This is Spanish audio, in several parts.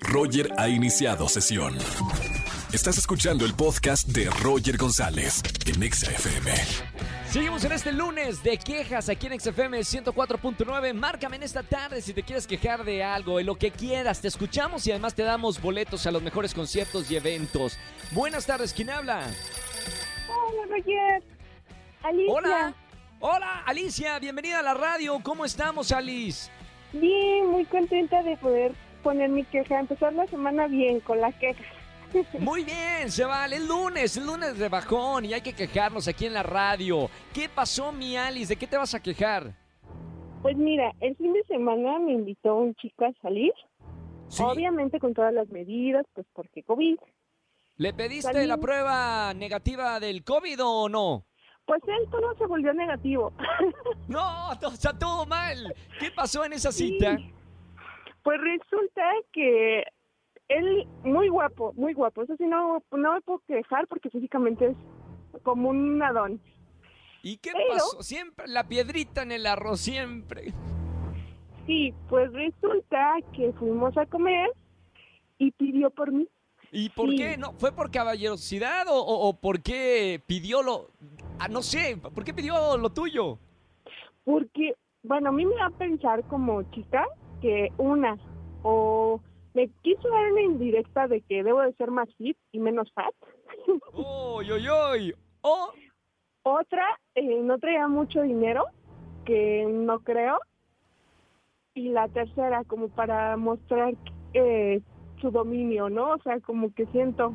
Roger ha iniciado sesión. Estás escuchando el podcast de Roger González en Exa FM. Seguimos en este lunes de quejas aquí en XFM 104.9. Márcame en esta tarde si te quieres quejar de algo, de lo que quieras. Te escuchamos y además te damos boletos a los mejores conciertos y eventos. Buenas tardes, ¿quién habla? Hola, Roger. Alicia. Hola. Hola, Alicia, bienvenida a la radio. ¿Cómo estamos, Alice? Bien, muy contenta de poder poner mi queja, empezar la semana bien con la queja. Muy bien, se vale. El lunes, el lunes de bajón y hay que quejarnos aquí en la radio. ¿Qué pasó, mi Alice? ¿De qué te vas a quejar? Pues mira, el fin de semana me invitó un chico a salir, Sí. obviamente con todas las medidas, pues porque COVID. ¿Le pediste Salí- la prueba negativa del COVID o no? Pues él todo se volvió negativo. No, está todo mal. ¿Qué pasó en esa cita? Pues resulta que él, muy guapo, muy guapo. Eso sí, no, no me puedo quejar porque físicamente es como un nadón. ¿Y qué Pero- pasó? Siempre la piedrita en el arroz, siempre. Sí, pues resulta que fuimos a comer y pidió por mí. ¿Y por Sí. qué? ¿No? ¿Fue por caballerosidad o, o, o por qué pidió lo... Ah, no sé, ¿por qué pidió lo tuyo? Porque, bueno, a mí me va a pensar como chica que una, o me quiso dar una indirecta de que debo de ser más fit y menos fat. ¡Uy, uy, uy! O Otra, eh, no traía mucho dinero, que no creo. Y la tercera, como para mostrar eh, su dominio, ¿no? O sea, como que siento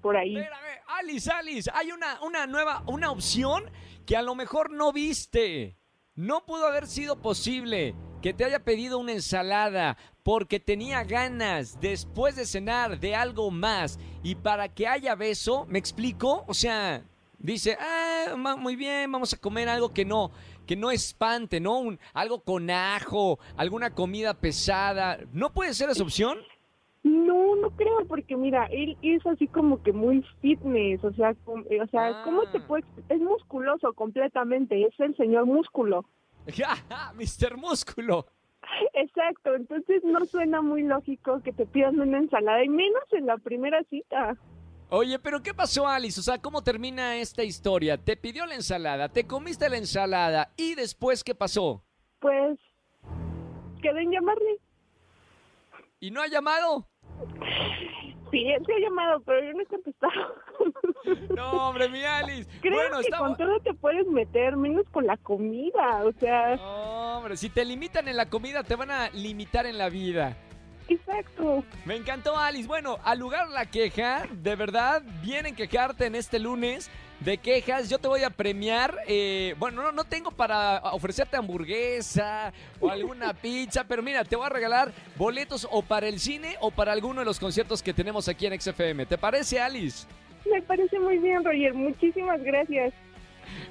por ahí. Espérame, Alice, Alice, hay una, una nueva, una opción que a lo mejor no viste. No pudo haber sido posible que te haya pedido una ensalada porque tenía ganas después de cenar de algo más y para que haya beso, ¿me explico? O sea, dice, ah, muy bien, vamos a comer algo que no, que no espante, ¿no? Un, algo con ajo, alguna comida pesada. ¿No puede ser esa opción? No, no creo, porque mira, él es así como que muy fitness, o sea, com- eh, o sea, ¿cómo te Ah. puedo expl- Es musculoso completamente, es el señor músculo. Mr. Músculo. Exacto, entonces no suena muy lógico que te pidan una ensalada, y menos en la primera cita. Oye, pero ¿qué pasó, Alice? O sea, ¿cómo termina esta historia? Te pidió la ensalada, te comiste la ensalada y después, ¿qué pasó? Pues, quedé en llamarle. ¿Y no ha llamado? Sí, él se ha llamado, pero yo no he contestado. No, hombre, mi Alice. Creo bueno, que estamos... con todo te puedes meter, menos con la comida, o sea, Hombre, si te limitan en la comida, te van a limitar en la vida. exacto. Me encantó, Alice. Bueno, al lugar la queja, de verdad, vienen quejarte en este lunes de quejas. Yo te voy a premiar. eh, bueno, no, no tengo para ofrecerte hamburguesa o alguna pizza, pero mira, te voy a regalar boletos o para el cine o para alguno de los conciertos que tenemos aquí en XFM. ¿Te parece, Alice? Me parece muy bien, Roger, muchísimas gracias.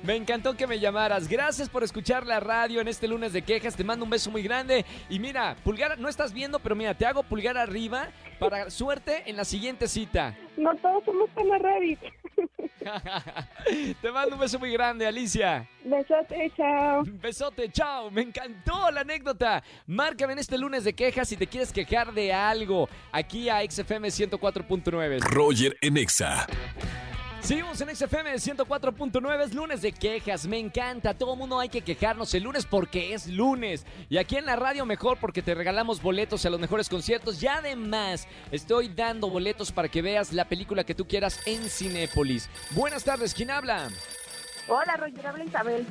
Me encantó que me llamaras. Gracias por escuchar la radio en este lunes de quejas. Te mando un beso muy grande. Y mira, pulgar, no estás viendo, pero mira, te hago pulgar arriba para suerte en la siguiente cita. No todos somos tan. Te mando un beso muy grande, Alicia. Besote, chao. Un besote, chao. Me encantó la anécdota. Márcame en este lunes de quejas si te quieres quejar de algo. Aquí a XFM 104.9. Roger en Exa. Seguimos en XFM 104.9, es lunes de quejas, me encanta, todo mundo hay que quejarnos el lunes porque es lunes. Y aquí en la radio mejor porque te regalamos boletos a los mejores conciertos y además estoy dando boletos para que veas la película que tú quieras en Cinépolis. Buenas tardes, ¿quién habla? Hola, Roger, habla Isabel.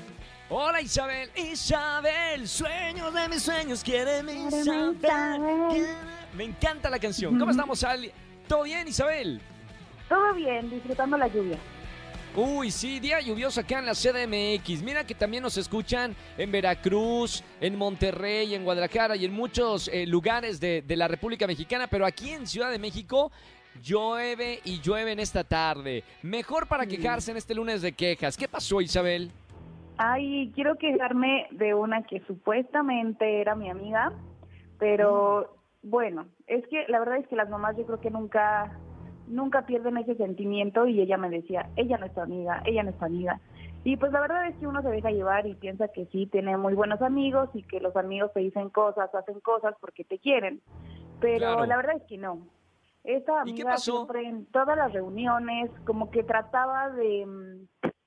Hola Isabel, Isabel, sueños de mis sueños, quiere mi Isabel. Me encanta la canción. ¿Cómo estamos, Ali? ¿Todo bien, Isabel? Todo bien, disfrutando la lluvia. Uy, sí, día lluvioso acá en la CDMX. Mira que también nos escuchan en Veracruz, en Monterrey, en Guadalajara y en muchos eh, lugares de, de la República Mexicana, pero aquí en Ciudad de México llueve y llueve en esta tarde. Mejor para quejarse en este lunes de quejas. ¿Qué pasó, Isabel? Ay, quiero quejarme de una que supuestamente era mi amiga, pero bueno, es que la verdad es que las mamás yo creo que nunca, nunca pierden ese sentimiento y ella me decía, ella no es tu amiga, ella no es tu amiga. Y pues la verdad es que uno se deja llevar y piensa que sí, tiene muy buenos amigos y que los amigos te dicen cosas, hacen cosas porque te quieren. Pero Claro. la verdad es que no. Esta ¿Y qué amiga siempre en todas las reuniones como que trataba de,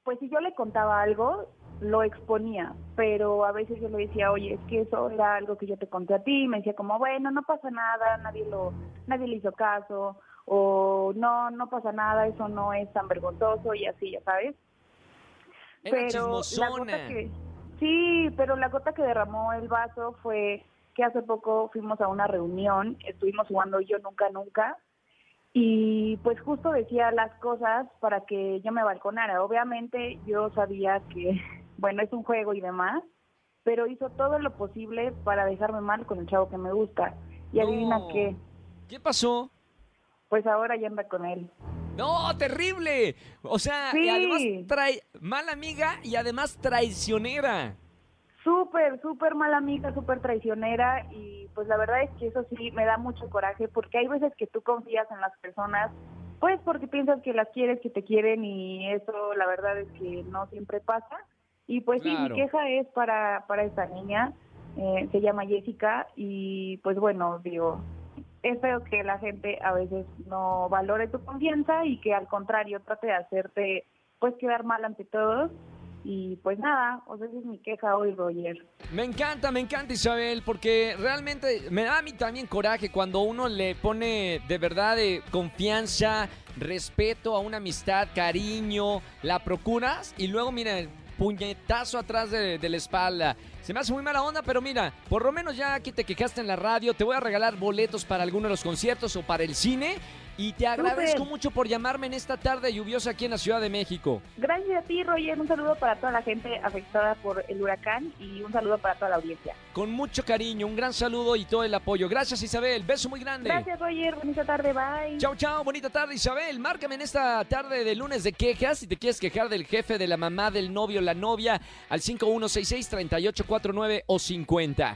pues si yo le contaba algo, lo exponía, pero a veces yo le decía, oye, es que eso era algo que yo te conté a ti, y me decía como, bueno, no pasa nada, nadie lo, nadie le hizo caso, o no, no pasa nada, eso no es tan vergonzoso y así, ya sabes. Era pero la gota que sí, pero la gota que derramó el vaso fue que hace poco fuimos a una reunión, estuvimos jugando yo nunca nunca y pues justo decía las cosas para que yo me balconara. Obviamente yo sabía que bueno, es un juego y demás, pero hizo todo lo posible para dejarme mal con el chavo que me gusta. Y adivina qué, ¿Qué pasó? Pues ahora ya anda con él. No, terrible. O sea, y además trae mala amiga y además traicionera. Súper, súper mala amiga, súper traicionera y pues la verdad es que eso sí me da mucho coraje porque hay veces que tú confías en las personas pues porque piensas que las quieres, que te quieren y eso la verdad es que no siempre pasa. Y pues sí, mi queja es para, para esta niña, eh, se llama Jessica y pues bueno, digo, es feo que la gente a veces no valore tu confianza y que al contrario trate de hacerte pues quedar mal ante todos. Y pues nada, o sea, esa es mi queja hoy, Roger. Me encanta, me encanta Isabel, porque realmente me da a mí también coraje cuando uno le pone de verdad de confianza, respeto a una amistad, cariño, la procuras y luego mira el puñetazo atrás de, la espalda. Se me hace muy mala onda, pero mira, por lo menos ya aquí te quejaste en la radio, te voy a regalar boletos para alguno de los conciertos o para el cine y te agradezco mucho por llamarme en esta tarde lluviosa aquí en la Ciudad de México. Gracias a ti, Roger. Un saludo para toda la gente afectada por el huracán y un saludo para toda la audiencia. Con mucho cariño, un gran saludo y todo el apoyo. Gracias Isabel, beso muy grande. Gracias, Roger. Bonita tarde. Bye. Chao, chao, bonita tarde Isabel. Márcame en esta tarde de lunes de quejas si te quieres quejar del jefe, de la mamá, del novio, la novia, al 5166-3849 o 50.